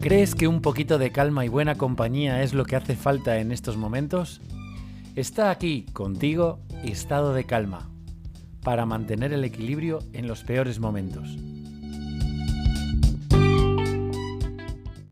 ¿Crees que un poquito de calma y buena compañía es lo que hace falta en estos momentos? Está aquí contigo Estado de Calma, para mantener el equilibrio en los peores momentos.